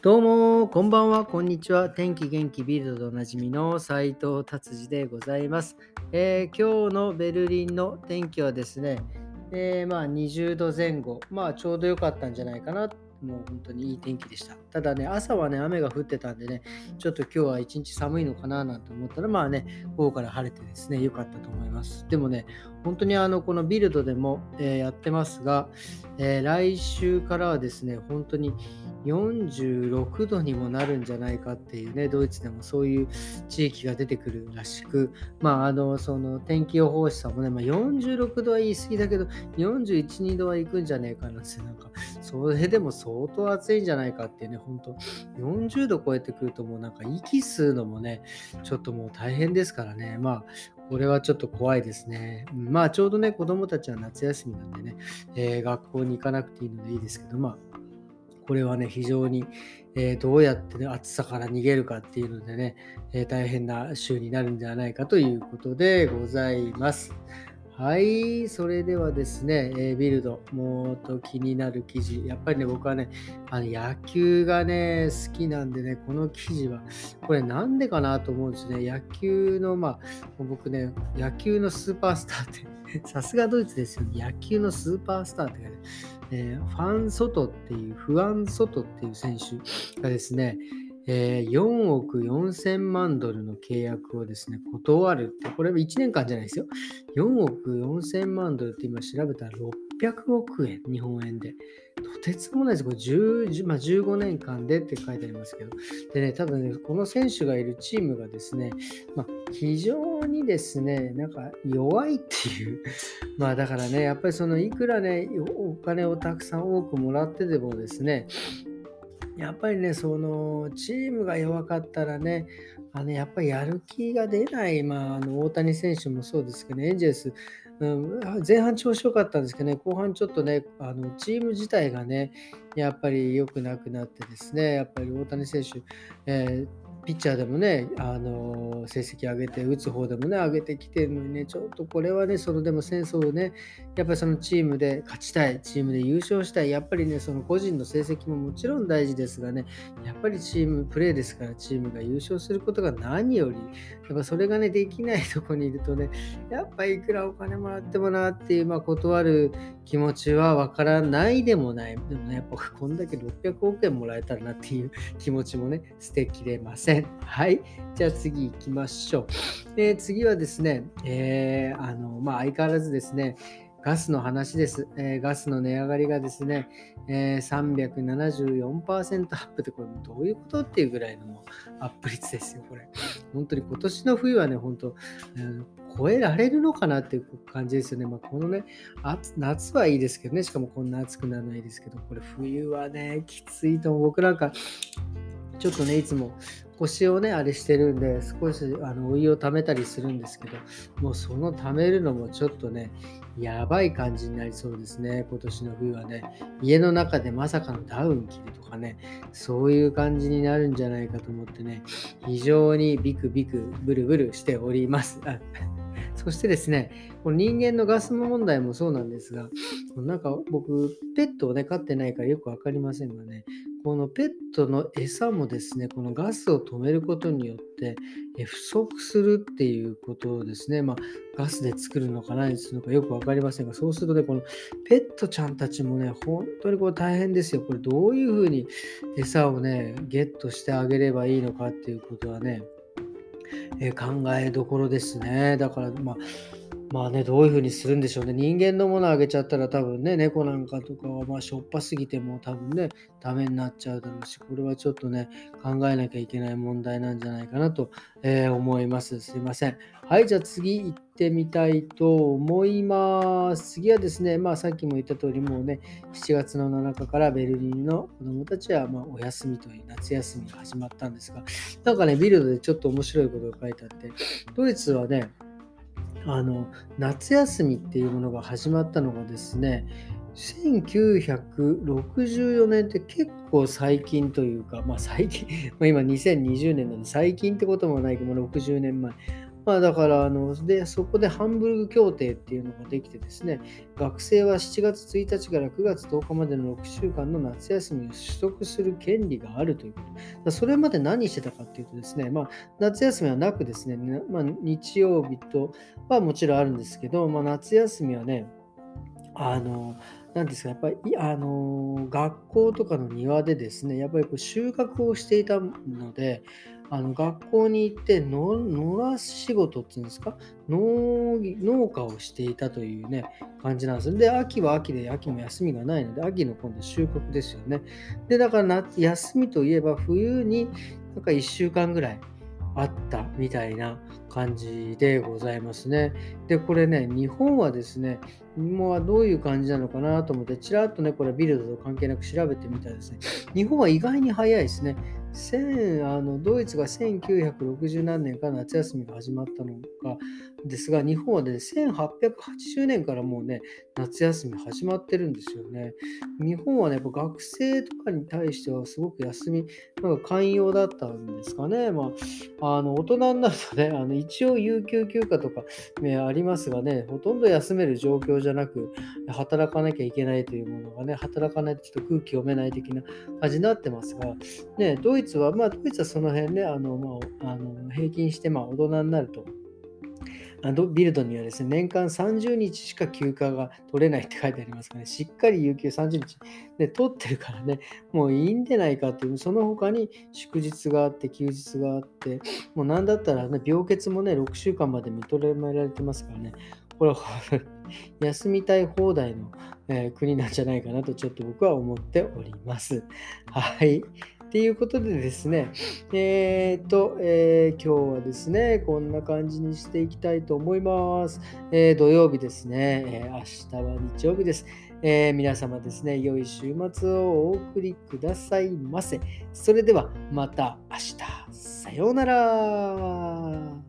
どうも、こんばんは、こんにちは。天気元気ビルドでおなじみの斉藤達治でございます、えー、今日のベルリンの天気はですね、えー、まあ20度前後、まあちょうど良かったんじゃないかなもう本当にいい天気でした。ただね、朝はね、雨が降ってたんでね、ちょっと今日は一日寒いのかななんて思ったら、まあね、午後から晴れてですね、良かったと思います。でもね、本当にあの、このビルドでも、えー、やってますが、えー、来週からはですね、本当に46度にもなるんじゃないかっていうね、ドイツでもそういう地域が出てくるらしく、まあ、あの、その天気予報士さんもね、まあ、46度は言い過ぎだけど、41、2度は行くんじゃねえかなって、なんか、それでも相当暑いんじゃないかっていうね、本当40度超えてくるともうなんか息吸うのもね、ちょっともう大変ですからね、まあ、これはちょっと怖いですね。まあ、ちょうどね、子供たちは夏休みなんでね、えー、学校に行かなくていいのでいいですけど、まあ、これはね、非常に、えー、どうやって、ね、暑さから逃げるかっていうのでね、えー、大変な週になるんではないかということでございます。はい、それではですね、えー、ビルド、もっと気になる記事。やっぱりね、僕はね、あの野球がね、好きなんでね、この記事は、これなんでかなと思うんですね。野球の、まあ、僕ね、野球のスーパースターってさすがドイツですよ、ね。野球のスーパースターってね、えー、ファン・ソトっていう、フアン・ソトっていう選手がですね、えー、4億4000万ドルの契約をですね、断るって、これは1年間じゃないですよ。4億4000万ドルって今調べたら600億円、日本円で。とてつもないです。これ10、まあ、15年間でって書いてありますけど。でね、多分ね、この選手がいるチームがですね、まあ、非常にですね、なんか弱いっていう。まあだからね、やっぱりそのいくらね、お金をたくさん多くもらってでもですね、やっぱりね、そのチームが弱かったらね、あのやっぱりやる気が出ない、まあ、あの大谷選手もそうですけど、エンジェルス、うん、前半調子良かったんですけどね、後半ちょっとね、あのチーム自体がね、やっぱり良くなくなってですね、やっぱり大谷選手、えーピッチャーでもね、あの成績上げて、打つ方でもね、上げてきてるのにね、ちょっとこれはね、そのでも戦争をね、やっぱりそのチームで勝ちたい、チームで優勝したい、やっぱりね、その個人の成績ももちろん大事ですがね、やっぱりチームプレーですから、チームが優勝することが何より、やっぱそれがね、できないとこにいるとね、やっぱいくらお金もらってもなっていう、まあ、断る気持ちはわからないでもない。でもね、やっぱこんだけ600億円もらえたらなっていう気持ちもね、捨てきれません。はい。じゃあ次行きましょう。えー、次はですね、えー、あの、まあ、相変わらずですね、ガスの話です。えー、ガスの値上がりがですね、えー、374%アップってこれどういうことっていうぐらいのアップ率ですよ、これ。本当に今年の冬はね、本当、えー、超えられるのかなっていう感じですよね。まあ、このね、夏はいいですけどね、しかもこんな暑くならないですけど、これ冬はね、きついと思う。僕なんか、ちょっとね、いつも腰をね、あれしてるんで、少しあのお湯を溜めたりするんですけど、もうその溜めるのもちょっとね、やばい感じになりそうですね、今年の冬はね。家の中でまさかのダウン着るとかね、そういう感じになるんじゃないかと思ってね、非常にビクビク、ブルブルしております。そしてですね、この人間のガス問題もそうなんですが、なんか僕、ペットをね、飼ってないからよくわかりませんがね、このペットの餌もですね、このガスを止めることによって不足するっていうことをですね、まあ、ガスで作るのか何するのかよく分かりませんが、そうするとね、このペットちゃんたちもね、本当にこれ大変ですよ。これどういうふうに餌をね、ゲットしてあげればいいのかっていうことはね、え考えどころですね。だから、まあまあね、どういうふうにするんでしょうね。人間のものあげちゃったら多分ね、猫なんかとかはまあしょっぱすぎても多分ね、ダメになっちゃうだろうし、これはちょっとね、考えなきゃいけない問題なんじゃないかなと、えー、思います。すいません。はい、じゃあ次行ってみたいと思います。次はですね、まあさっきも言った通り、もうね、7月の7日からベルリンの子供たちはまお休みという夏休みが始まったんですが、なんかね、ビルドでちょっと面白いことが書いてあって、ドイツはね、あの夏休みっていうものが始まったのがですね1964年って結構最近というか、まあ最近、まあ、今2020年なので最近ってこともないけど、60年前。まあ、だからあので、そこでハンブルグ協定っていうのができてですね、学生は7月1日から9月10日までの6週間の夏休みを取得する権利があるということ。それまで何してたかっていうとですね、まあ、夏休みはなくですね、まあ、日曜日とはもちろんあるんですけど、まあ、夏休みはね、あの、なんですか、やっぱり、あの、学校とかの庭でですね、やっぱりこう収穫をしていたので、あの学校に行って野良仕事っていうんですか？農農家をしていたというね感じなんですで秋は秋で秋も休みがないので秋の今度収穫ですよね。でだから休みといえば冬になんか1週間ぐらいあったみたいな感じでございますね。で、これね、日本はですね、もうどういう感じなのかなと思って、ちらっとね、これビルドと関係なく調べてみたらですね、日本は意外に早いですね。あのドイツが1960何年から夏休みが始まったのかですが、日本はね、1880年からもうね、夏休み始まってるんですよね。日本はね、やっぱ学生とかに対してはすごく休み、なんか寛容だったんですかね。まあ、あの大人になるとね、あの一応有給休暇とか、ね、ありますがね、ほとんど休める状況じゃゃなく、働かなきゃいけないというものがね、働かないとちょっと空気読めない的な感じになってますが、ね、ドイツは、まあ、ドイツはその辺ね、あのまあ、あの平均してまあ大人になると、ビルドにはですね、年間30日しか休暇が取れないって書いてありますからね、しっかり有給30日。で取ってるからね、もういいんでないかっていう、その他に祝日があって、休日があって、もうなんだったらね、病欠もね、6週間まで認められてますからね、これは休みたい放題の、えー、国なんじゃないかなとちょっと僕は思っております。はい。っていうことでですね、えー、っと、えー、今日はですね、こんな感じにしていきたいと思います。えー、土曜日ですね、え明日は日曜日です。え皆様ですね、良い週末をお送りくださいませ。それではまた明日。さようなら。